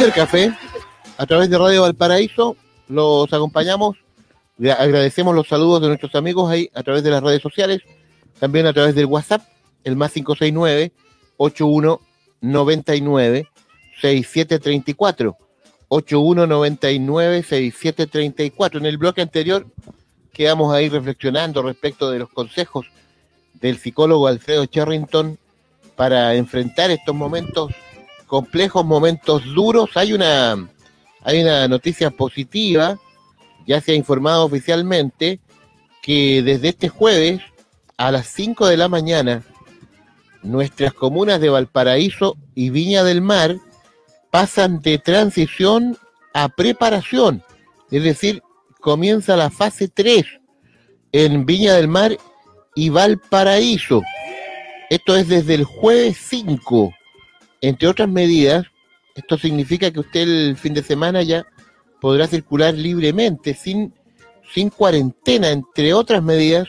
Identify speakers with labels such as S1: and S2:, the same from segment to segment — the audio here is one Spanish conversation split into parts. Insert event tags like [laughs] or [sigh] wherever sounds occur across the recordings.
S1: del café, a través de Radio Valparaíso, los acompañamos. Le agradecemos los saludos de nuestros amigos ahí a través de las redes sociales, también a través del WhatsApp, el más 569 8199 6734 8199 6734 En el bloque anterior quedamos ahí reflexionando respecto de los consejos del psicólogo Alfredo Charrington para enfrentar estos momentos complejos, momentos duros. Hay una, hay una noticia positiva, ya se ha informado oficialmente, que desde este jueves a las 5 de la mañana, nuestras comunas de Valparaíso y Viña del Mar pasan de transición a preparación, es decir, comienza la fase 3 en Viña del Mar y Valparaíso. Esto es desde el jueves 5. Entre otras medidas, esto significa que usted el fin de semana ya podrá circular libremente, sin, sin cuarentena, entre otras medidas.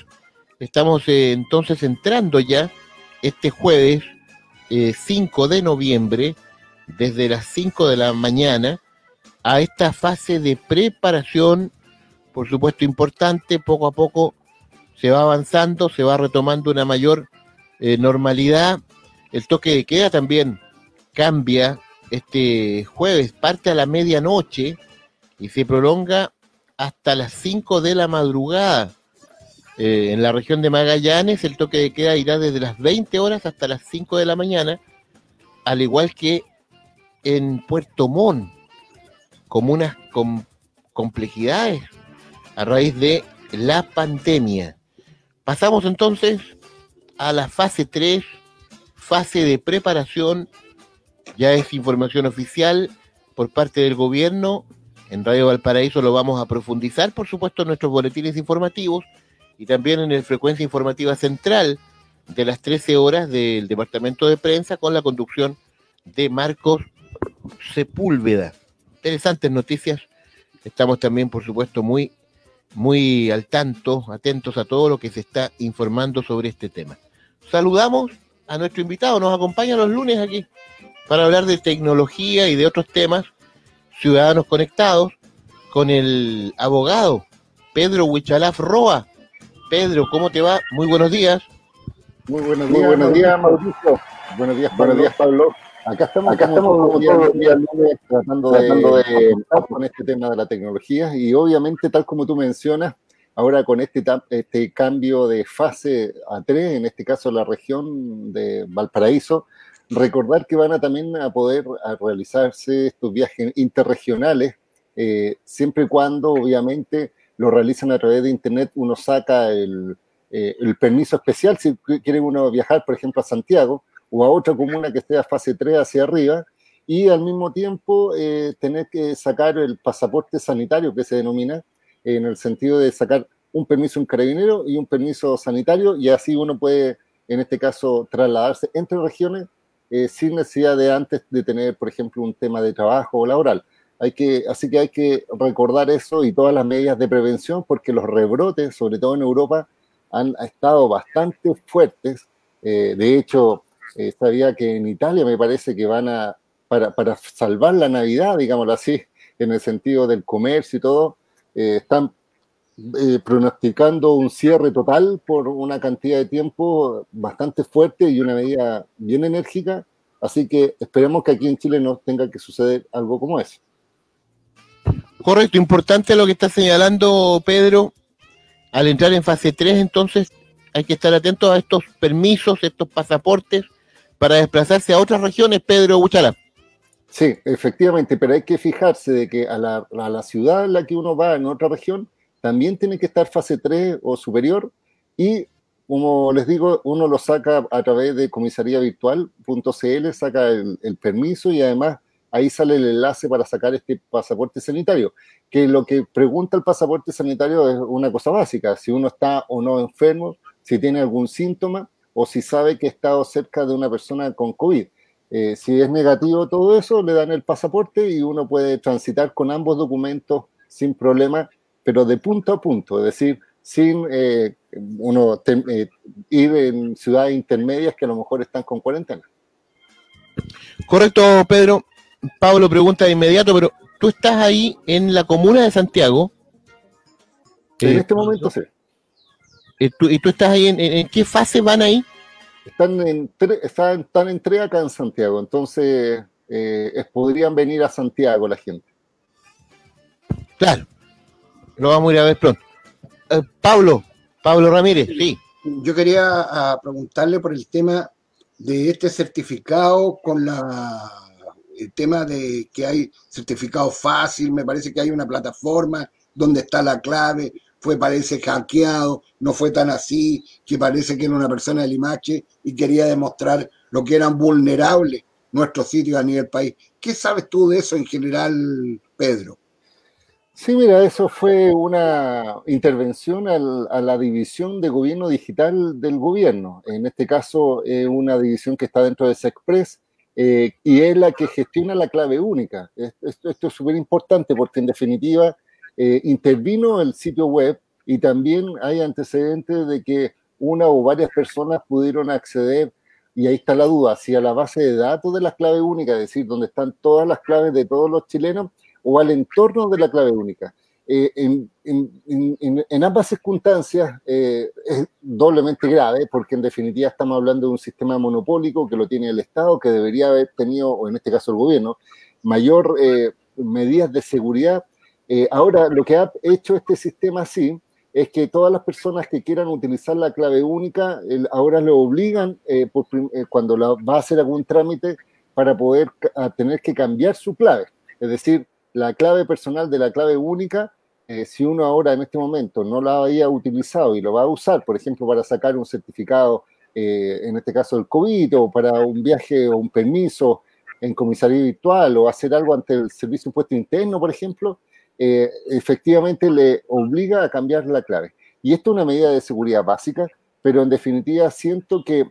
S1: Estamos eh, entonces entrando ya este jueves 5 eh, de noviembre, desde las 5 de la mañana, a esta fase de preparación, por supuesto importante, poco a poco se va avanzando, se va retomando una mayor eh, normalidad. El toque de queda también cambia este jueves, parte a la medianoche y se prolonga hasta las 5 de la madrugada. Eh, en la región de Magallanes el toque de queda irá desde las 20 horas hasta las 5 de la mañana, al igual que en Puerto Montt, comunas con complejidades a raíz de la pandemia. Pasamos entonces a la fase 3, fase de preparación, ya es información oficial por parte del gobierno. En Radio Valparaíso lo vamos a profundizar, por supuesto, en nuestros boletines informativos y también en el Frecuencia Informativa Central de las 13 horas del Departamento de Prensa con la conducción de Marcos Sepúlveda. Interesantes noticias. Estamos también, por supuesto, muy muy al tanto, atentos a todo lo que se está informando sobre este tema. Saludamos a nuestro invitado, nos acompaña los lunes aquí para hablar de tecnología y de otros temas, ciudadanos conectados, con el abogado Pedro Huichalaf Roa. Pedro, ¿cómo te va? Muy buenos días.
S2: Muy buenos días, buenos días Mauricio. Buenos días, buenos días, Pablo. Acá estamos, Acá estamos todos los días lunes tratando, de, con este tema de la tecnología y obviamente tal como tú mencionas, ahora con este, este cambio de fase a 3, en este caso la región de Valparaíso, recordar que van a también a poder realizarse estos viajes interregionales, eh, siempre y cuando obviamente lo realizan a través de internet, uno saca el, eh, el permiso especial si quiere uno viajar, por ejemplo, a Santiago, o a otra comuna que esté a fase 3 hacia arriba, y al mismo tiempo eh, tener que sacar el pasaporte sanitario que se denomina, en el sentido de sacar un permiso un carabinero y un permiso sanitario, y así uno puede, en este caso, trasladarse entre regiones eh, sin necesidad de antes de tener, por ejemplo, un tema de trabajo o laboral. Hay que, así que hay que recordar eso y todas las medidas de prevención, porque los rebrotes, sobre todo en Europa, han estado bastante fuertes. Eh, de hecho, eh, sabía que en Italia me parece que van a, para, para, salvar la Navidad, digámoslo así, en el sentido del comercio y todo, eh, están eh, pronosticando un cierre total por una cantidad de tiempo bastante fuerte y una medida bien enérgica. Así que esperemos que aquí en Chile no tenga que suceder algo como eso.
S1: Correcto, importante lo que está señalando Pedro. Al entrar en fase 3, entonces hay que estar atentos a estos permisos, estos pasaportes para desplazarse a otras regiones, Pedro Buchala.
S2: Sí, efectivamente, pero hay que fijarse de que a la, ciudad en la que uno va en otra región también tiene que estar fase 3 o superior y como les digo, uno lo saca a través de comisariavirtual.cl, saca el, permiso y además ahí sale el enlace para sacar este pasaporte sanitario, que lo que pregunta el pasaporte sanitario es una cosa básica, si uno está o no enfermo, si tiene algún síntoma, o si sabe que ha estado cerca de una persona con COVID. Eh, si es negativo todo eso, le dan el pasaporte y uno puede transitar con ambos documentos sin problema, pero de punto a punto, es decir, sin eh, uno eh, ir en ciudades intermedias que a lo mejor están con cuarentena.
S1: Correcto, Pedro. Pablo pregunta de inmediato, pero tú estás ahí en la comuna de Santiago.
S2: En este momento sí.
S1: ¿Y tú estás ahí en, qué fase van ahí?
S2: Están en, están, están en tres acá en Santiago, entonces podrían venir a Santiago la gente.
S1: Claro, lo vamos a ir a ver pronto. Pablo, Pablo Ramírez, sí.
S3: Yo quería ah, preguntarle por el tema de este certificado con la el tema de que hay certificado fácil, me parece que hay una plataforma donde está la clave, fue parece hackeado, no fue tan así, que parece que era una persona del IMACHE y quería demostrar lo que eran vulnerables nuestros sitios a nivel país. ¿Qué sabes tú de eso en general, Pedro?
S2: Sí, mira, eso fue una intervención a la división de gobierno digital del gobierno. En este caso, es una división que está dentro de SECPRES eh, y es la que gestiona la clave única. Esto, es súper importante porque, en definitiva, eh, intervino el sitio web y también hay antecedentes de que una o varias personas pudieron acceder, y ahí está la duda, si a la base de datos de la clave única, es decir, donde están todas las claves de todos los chilenos, o al entorno de la clave única. Eh, en, ambas circunstancias eh, es doblemente grave porque en definitiva estamos hablando de un sistema monopólico que lo tiene el Estado, que debería haber tenido, o en este caso el gobierno, mayor eh, medidas de seguridad. ahora, lo que ha hecho este sistema así es que todas las personas que quieran utilizar la clave única ahora lo obligan cuando va a hacer algún trámite para poder tener que cambiar su clave. Es decir, la clave personal de la clave única, eh, si uno ahora en este momento no la había utilizado y lo va a usar, por ejemplo, para sacar un certificado, eh, en este caso el COVID, o para un viaje o un permiso en comisaría virtual, o hacer algo ante el Servicio de Impuesto Interno, por ejemplo, eh, efectivamente le obliga a cambiar la clave. Y esto es una medida de seguridad básica, pero en definitiva siento que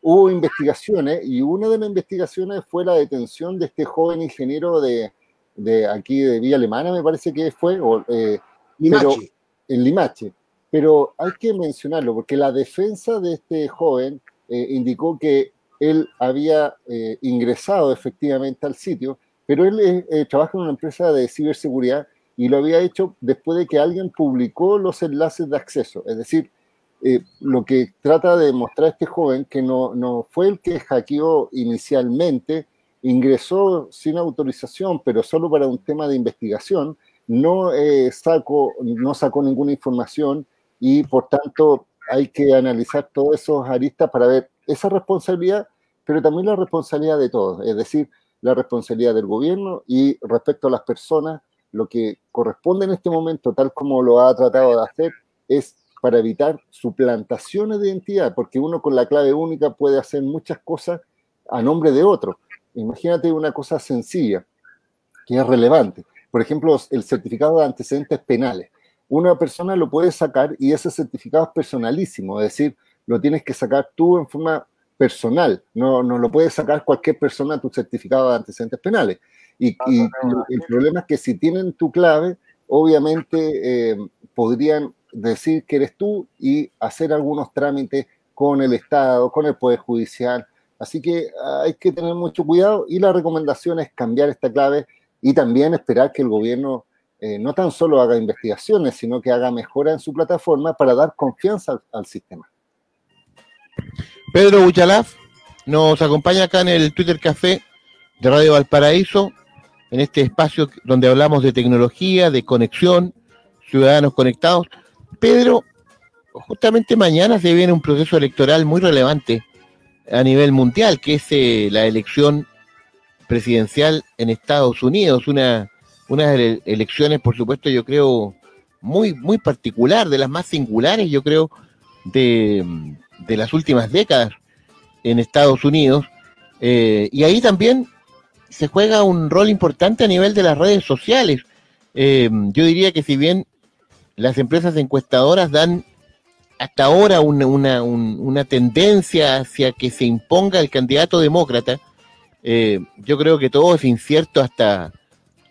S2: hubo investigaciones y una de las investigaciones fue la detención de este joven ingeniero de, de aquí de Villa Alemana, me parece que fue, o, eh, en Limache. Pero hay que mencionarlo, porque la defensa de este joven eh, indicó que él había eh, ingresado efectivamente al sitio, pero él trabaja en una empresa de ciberseguridad y lo había hecho después de que alguien publicó los enlaces de acceso. Es decir, lo que trata de demostrar este joven que no, no fue el que hackeó inicialmente, ingresó sin autorización, pero solo para un tema de investigación, no, eh, sacó, no sacó ninguna información y por tanto hay que analizar todos esos aristas para ver esa responsabilidad, pero también la responsabilidad de todos, es decir, la responsabilidad del gobierno y respecto a las personas, lo que corresponde en este momento, tal como lo ha tratado de hacer, es para evitar suplantaciones de identidad, porque uno con la clave única puede hacer muchas cosas a nombre de otro. Imagínate una cosa sencilla, que es relevante. Por ejemplo, el certificado de antecedentes penales. Una persona lo puede sacar y ese certificado es personalísimo, es decir, lo tienes que sacar tú en forma personal, no, no lo puede sacar cualquier persona tu certificado de antecedentes penales. Y, el problema es que si tienen tu clave, obviamente eh, podrían decir que eres tú y hacer algunos trámites con el Estado, con el Poder Judicial, Así que ah, hay que tener mucho cuidado y la recomendación es cambiar esta clave y también esperar que el gobierno eh, no tan solo haga investigaciones, sino que haga mejora en su plataforma para dar confianza al, sistema.
S1: Pedro Buchalaf nos acompaña acá en el Twitter Café de Radio Valparaíso, en este espacio donde hablamos de tecnología, de conexión, ciudadanos conectados. Pedro, justamente mañana se viene un proceso electoral muy relevante a nivel mundial, que es eh, la elección presidencial en Estados Unidos, una, unas elecciones, por supuesto, yo creo, muy, muy particular, de las más singulares, yo creo, de, de las últimas décadas en Estados Unidos. Eh, y ahí también se juega un rol importante a nivel de las redes sociales. Eh, yo diría que si bien las empresas encuestadoras dan hasta ahora una, una, tendencia hacia que se imponga el candidato demócrata. Eh, yo creo que todo es incierto hasta,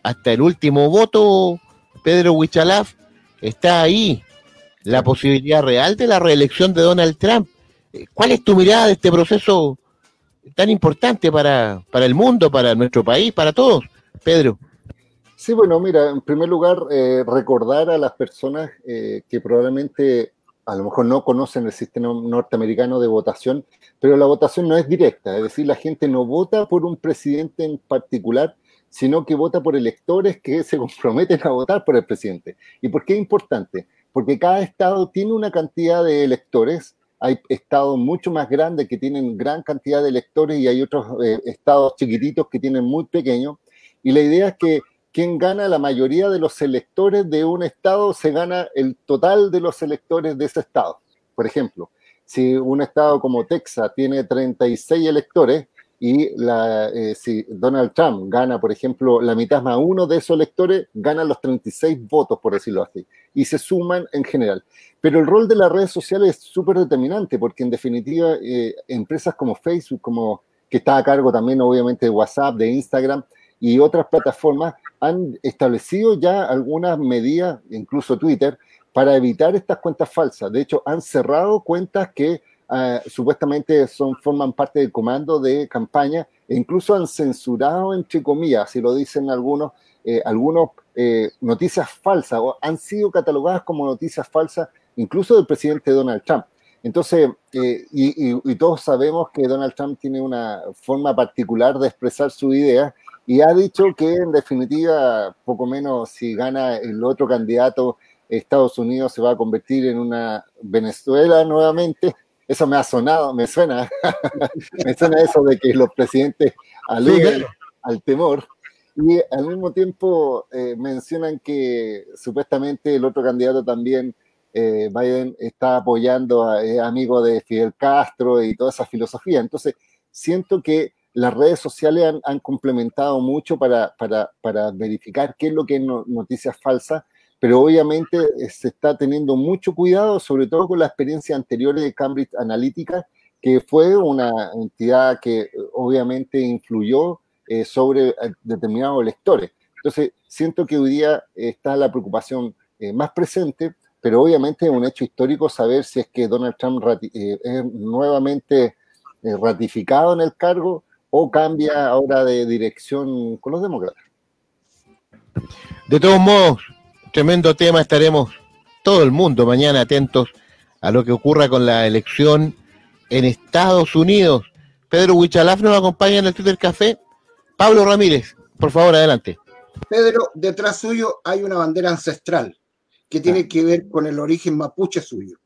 S1: hasta el último voto. Pedro Huichalaf está ahí la posibilidad real de la reelección de Donald Trump. Eh, ¿Cuál es tu mirada de este proceso tan importante para, para el mundo, para nuestro país, para todos. Pedro.
S2: Sí, bueno, mira, en primer lugar, eh, recordar a las personas que probablemente a lo mejor no conocen el sistema norteamericano de votación, pero la votación no es directa, es decir, la gente no vota por un presidente en particular, sino que vota por electores que se comprometen a votar por el presidente. ¿Y por qué es importante? Porque cada estado tiene una cantidad de electores, hay estados mucho más grandes que tienen gran cantidad de electores y hay otros eh, estados chiquititos que tienen muy pequeños, y la idea es que quien gana la mayoría de los electores de un estado se gana el total de los electores de ese estado. Por ejemplo, si un estado como Texas tiene 36 electores y eh, si Donald Trump gana, por ejemplo, la mitad más uno de esos electores, gana los 36 votos, por decirlo así, y se suman en general. Pero el rol de las redes sociales es súper determinante porque en definitiva eh, empresas como Facebook, como que está a cargo también obviamente de WhatsApp, de Instagram, y otras plataformas han establecido ya algunas medidas, incluso Twitter, para evitar estas cuentas falsas. De hecho, han cerrado cuentas que uh, supuestamente son, forman parte del comando de campaña e incluso han censurado, entre comillas, si lo dicen algunos, eh, algunos eh, noticias falsas o han sido catalogadas como noticias falsas incluso del presidente Donald Trump. Entonces, eh, y, y, y, todos sabemos que Donald Trump tiene una forma particular de expresar su idea y ha dicho que en definitiva, poco menos si gana el otro candidato, Estados Unidos se va a convertir en una Venezuela nuevamente. Eso me ha sonado, me suena, [laughs] me suena eso de que los presidentes aluden al temor. Y al mismo tiempo eh, mencionan que supuestamente el otro candidato también, eh, Biden, está apoyando a es amigo de Fidel Castro y toda esa filosofía. Entonces, siento que las redes sociales han, complementado mucho para, verificar qué es lo que es noticias falsas, pero obviamente eh, se está teniendo mucho cuidado, sobre todo con la experiencia anterior de Cambridge Analytica, que fue una entidad que eh, obviamente influyó eh, sobre determinados lectores. Entonces, siento que hoy día está la preocupación más presente, pero obviamente es un hecho histórico saber si es que Donald Trump es nuevamente ratificado en el cargo o cambia ahora de dirección con los demócratas.
S1: De todos modos, tremendo tema, estaremos todo el mundo mañana atentos a lo que ocurra con la elección en Estados Unidos. Pedro Huichalaf nos acompaña en el Twitter Café. Pablo Ramírez, por favor, adelante.
S3: Pedro, detrás suyo hay una bandera ancestral que tiene ah. que ver con el origen mapuche suyo.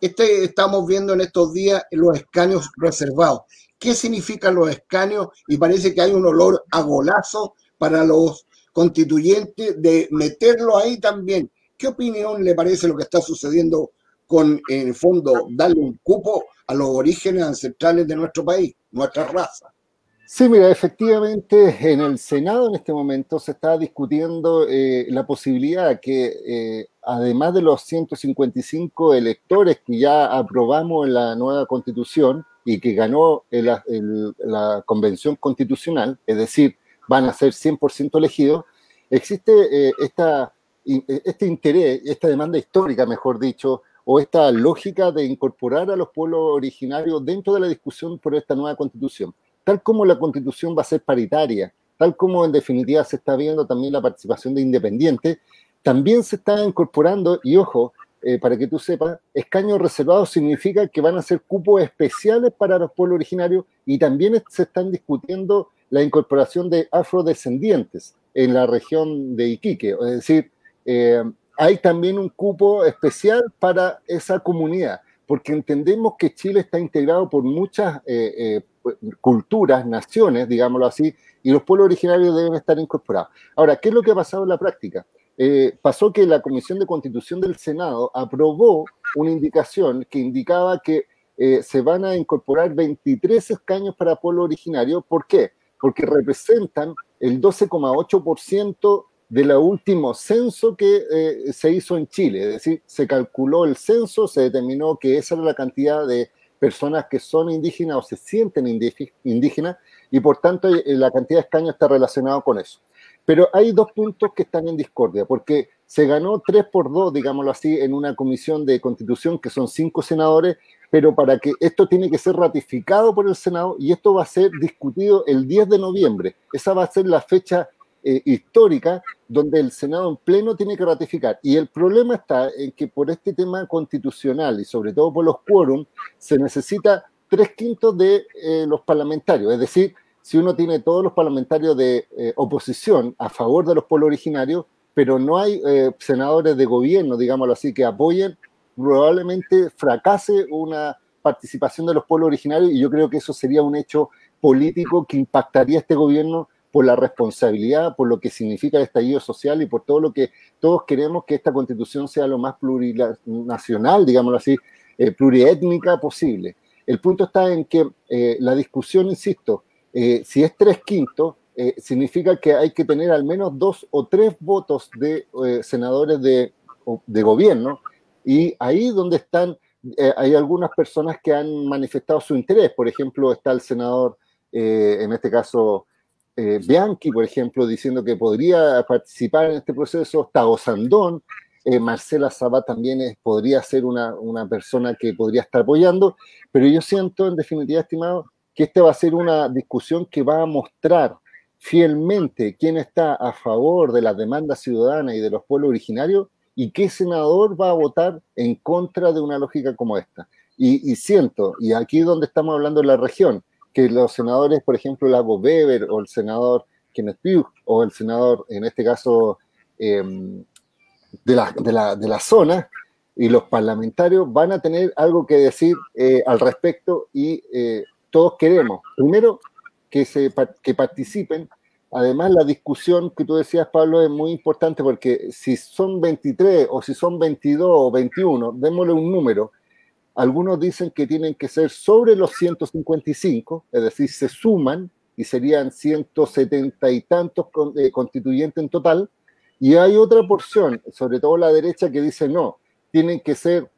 S3: Este estamos viendo en estos días los escaños reservados qué significan los escaños y parece que hay un olor a golazo para los constituyentes de meterlo ahí también. ¿Qué opinión le parece lo que está sucediendo con, en el fondo, darle un cupo a los orígenes ancestrales de nuestro país, nuestra raza?
S2: Sí, mira, efectivamente en el Senado en este momento se está discutiendo eh, la posibilidad que, eh, además de los 155 electores que ya aprobamos en la nueva constitución, y que ganó la convención constitucional, es decir, van a ser 100% elegidos, existe eh, este interés, esta demanda histórica, mejor dicho, o esta lógica de incorporar a los pueblos originarios dentro de la discusión por esta nueva constitución. Tal como la constitución va a ser paritaria, tal como en definitiva se está viendo también la participación de independientes, también se está incorporando, y ojo, eh, para que tú sepas, escaños reservados significa que van a ser cupos especiales para los pueblos originarios y también se están discutiendo la incorporación de afrodescendientes en la región de Iquique. Es decir, eh, hay también un cupo especial para esa comunidad, porque entendemos que Chile está integrado por muchas eh, culturas, naciones, digámoslo así, y los pueblos originarios deben estar incorporados. Ahora, ¿qué es lo que ha pasado en la práctica? Eh, pasó que la Comisión de Constitución del Senado aprobó una indicación que indicaba que eh, se van a incorporar 23 escaños para pueblo originario. ¿Por qué? Porque representan el 12,8% del último censo que eh, se hizo en Chile. Es decir, se calculó el censo, se determinó que esa era la cantidad de personas que son indígenas o se sienten indígenas y por tanto la cantidad de escaños está relacionado con eso. Pero hay dos puntos que están en discordia, porque se ganó 3 por 2, digámoslo así, en una comisión de constitución que son cinco senadores, pero para que esto tiene que ser ratificado por el Senado y esto va a ser discutido el 10 de noviembre. Esa va a ser la fecha eh, histórica donde el Senado en pleno tiene que ratificar. Y el problema está en que por este tema constitucional y sobre todo por los quórum, se necesita tres quintos de eh, los parlamentarios. Es decir, si uno tiene todos los parlamentarios de eh, oposición a favor de los pueblos originarios, pero no hay senadores de gobierno, digámoslo así, que apoyen, probablemente fracase una participación de los pueblos originarios y yo creo que eso sería un hecho político que impactaría a este gobierno por la responsabilidad, por lo que significa el estallido social y por todo lo que todos queremos que esta constitución sea lo más plurinacional, digámoslo así, eh, pluriétnica posible. El punto está en que eh, la discusión, insisto, eh, si es tres quintos, significa que hay que tener al menos dos o tres votos de senadores de, de, gobierno y ahí donde están, hay algunas personas que han manifestado su interés. Por ejemplo, está el senador, en este caso, eh, Bianchi, por ejemplo, diciendo que podría participar en este proceso, está Sandón, eh, Marcela Sabat también podría ser una, persona que podría estar apoyando, pero yo siento, en definitiva, estimado, que esta va a ser una discusión que va a mostrar fielmente quién está a favor de las demandas ciudadanas y de los pueblos originarios y qué senador va a votar en contra de una lógica como esta. Y, y siento, y aquí donde estamos hablando de la región, que los senadores, por ejemplo, Lago Weber o el senador Kenneth Pugh o el senador, en este caso, em, de, la, de, la, de, la, zona, y los parlamentarios van a tener algo que decir eh, al respecto y eh, todos queremos, primero, que, se, que participen. Además, la discusión que tú decías, Pablo, es muy importante porque si son 23 o si son 22 o 21, démosle un número, algunos dicen que tienen que ser sobre los 155, es decir, se suman y serían 170 y tantos eh, constituyentes en total. Y hay otra porción, sobre todo la derecha, que dice no, tienen que ser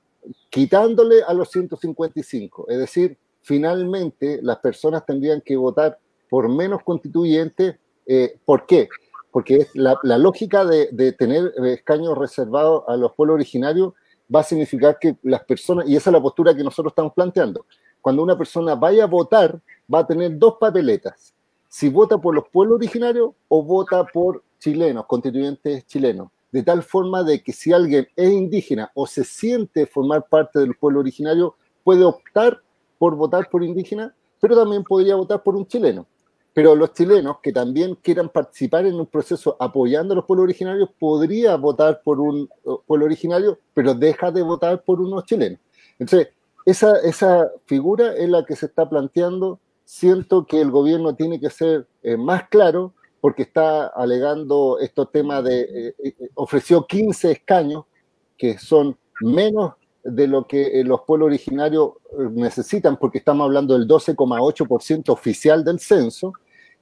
S2: quitándole a los 155. Es decir, finalmente las personas tendrían que votar por menos constituyentes. Eh, ¿Por qué? Porque la, la lógica de, de, tener escaños reservados a los pueblos originarios va a significar que las personas, y esa es la postura que nosotros estamos planteando, cuando una persona vaya a votar, va a tener dos papeletas. Si vota por los pueblos originarios o vota por chilenos, constituyentes chilenos. De tal forma de que si alguien es indígena o se siente formar parte del pueblo originario, puede optar por votar por indígena, pero también podría votar por un chileno. Pero los chilenos que también quieran participar en un proceso apoyando a los pueblos originarios, podría votar por un uh, pueblo originario, pero deja de votar por unos chilenos. Entonces, esa, esa figura es la que se está planteando. Siento que el gobierno tiene que ser eh, más claro porque está alegando estos temas de, eh, eh, ofreció 15 escaños, que son menos de lo que los pueblos originarios necesitan, porque estamos hablando del 12,8% oficial del censo,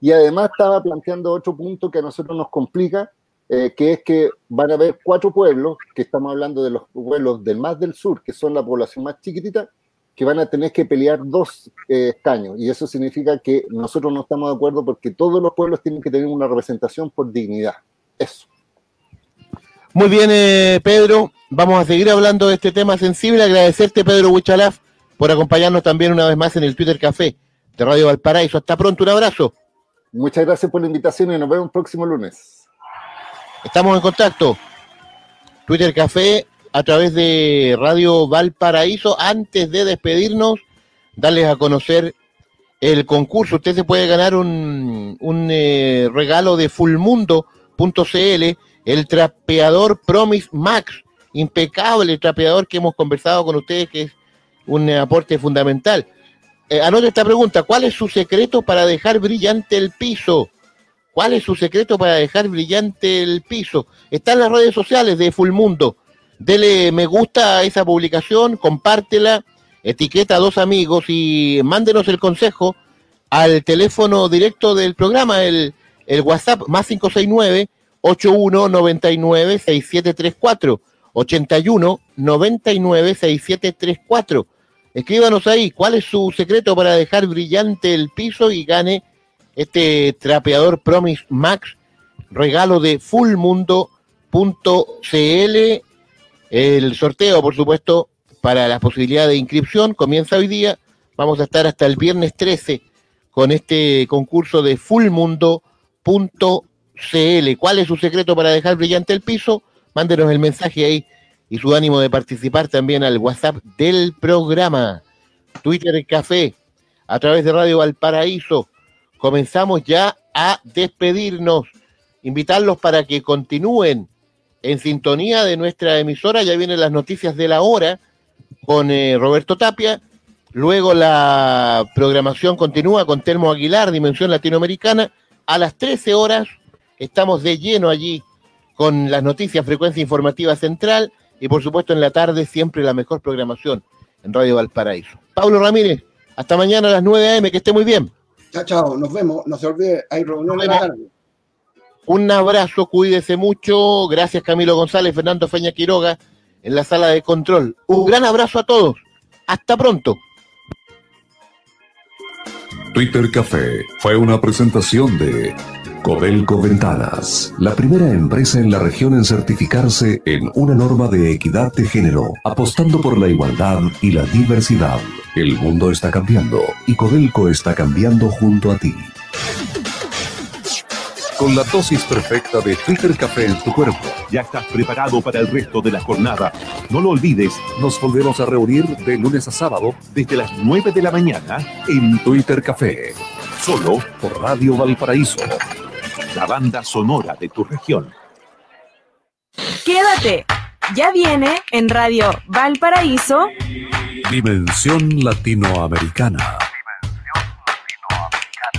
S2: y además estaba planteando otro punto que a nosotros nos complica, eh, que es que van a haber cuatro pueblos, que estamos hablando de los pueblos del más del sur, que son la población más chiquitita, que van a tener que pelear dos eh, escaños. Y eso significa que nosotros no estamos de acuerdo porque todos los pueblos tienen que tener una representación por dignidad. Eso.
S1: Muy bien, eh, Pedro. Vamos a seguir hablando de este tema sensible. Agradecerte, Pedro Huichalaf, por acompañarnos también una vez más en el Twitter Café de Radio Valparaíso. Hasta pronto, un abrazo.
S2: Muchas gracias por la invitación y nos vemos el próximo lunes.
S1: Estamos en contacto. Twitter Café a través de Radio Valparaíso. Antes de despedirnos, darles a conocer el concurso. Usted se puede ganar un, un eh, regalo de fullmundo.cl, el trapeador Promise Max. Impecable trapeador que hemos conversado con ustedes, que es un aporte fundamental eh, anote esta pregunta, ¿cuál es su secreto para dejar brillante el piso? ¿Cuál es su secreto para dejar brillante el piso? Está en las redes sociales de Full Mundo. Dele me gusta a esa publicación, compártela, etiqueta a dos amigos y mándenos el consejo al teléfono directo del programa, el, el WhatsApp más 569 8199 6734 81 99 6734 Escríbanos ahí cuál es su secreto para dejar brillante el piso y gane este trapeador Promise Max, regalo de fullmundo.cl. El sorteo, por supuesto, para la posibilidad de inscripción comienza hoy día. Vamos a estar hasta el viernes 13 con este concurso de fullmundo.cl. ¿Cuál es su secreto para dejar brillante el piso? Mándenos el mensaje ahí y su ánimo de participar también al WhatsApp del programa. Twitter Café, a través de Radio Valparaíso. Comenzamos ya a despedirnos. Invitarlos para que continúen en sintonía de nuestra emisora. Ya vienen las noticias de la hora con eh, Roberto Tapia. Luego la programación continúa con Telmo Aguilar, Dimensión Latinoamericana. A las 13 horas estamos de lleno allí con las noticias, frecuencia informativa central y por supuesto en la tarde siempre la mejor programación en Radio Valparaíso. Pablo Ramírez, hasta mañana a las 9 a.m., que esté muy bien.
S3: Chao, chao, nos vemos, no se olvide, hay reunión en la tarde.
S1: Un abrazo, cuídese mucho. Gracias Camilo González, Fernando Feña Quiroga en la sala de control. Un gran abrazo a todos. Hasta pronto.
S4: Twitter Café fue una presentación de Codelco Ventanas, la primera empresa en la región en certificarse en una norma de equidad de género, apostando por la igualdad y la diversidad. El mundo está cambiando y Codelco está cambiando junto a ti. Con la dosis perfecta de Twitter Café en tu cuerpo, ya estás preparado para el resto de la jornada. No lo olvides, nos volvemos a reunir de lunes a sábado desde las 9 de la mañana en Twitter Café. Solo por Radio Valparaíso, la banda sonora de tu región.
S5: Quédate, ya viene en Radio Valparaíso.
S4: Dimensión Latinoamericana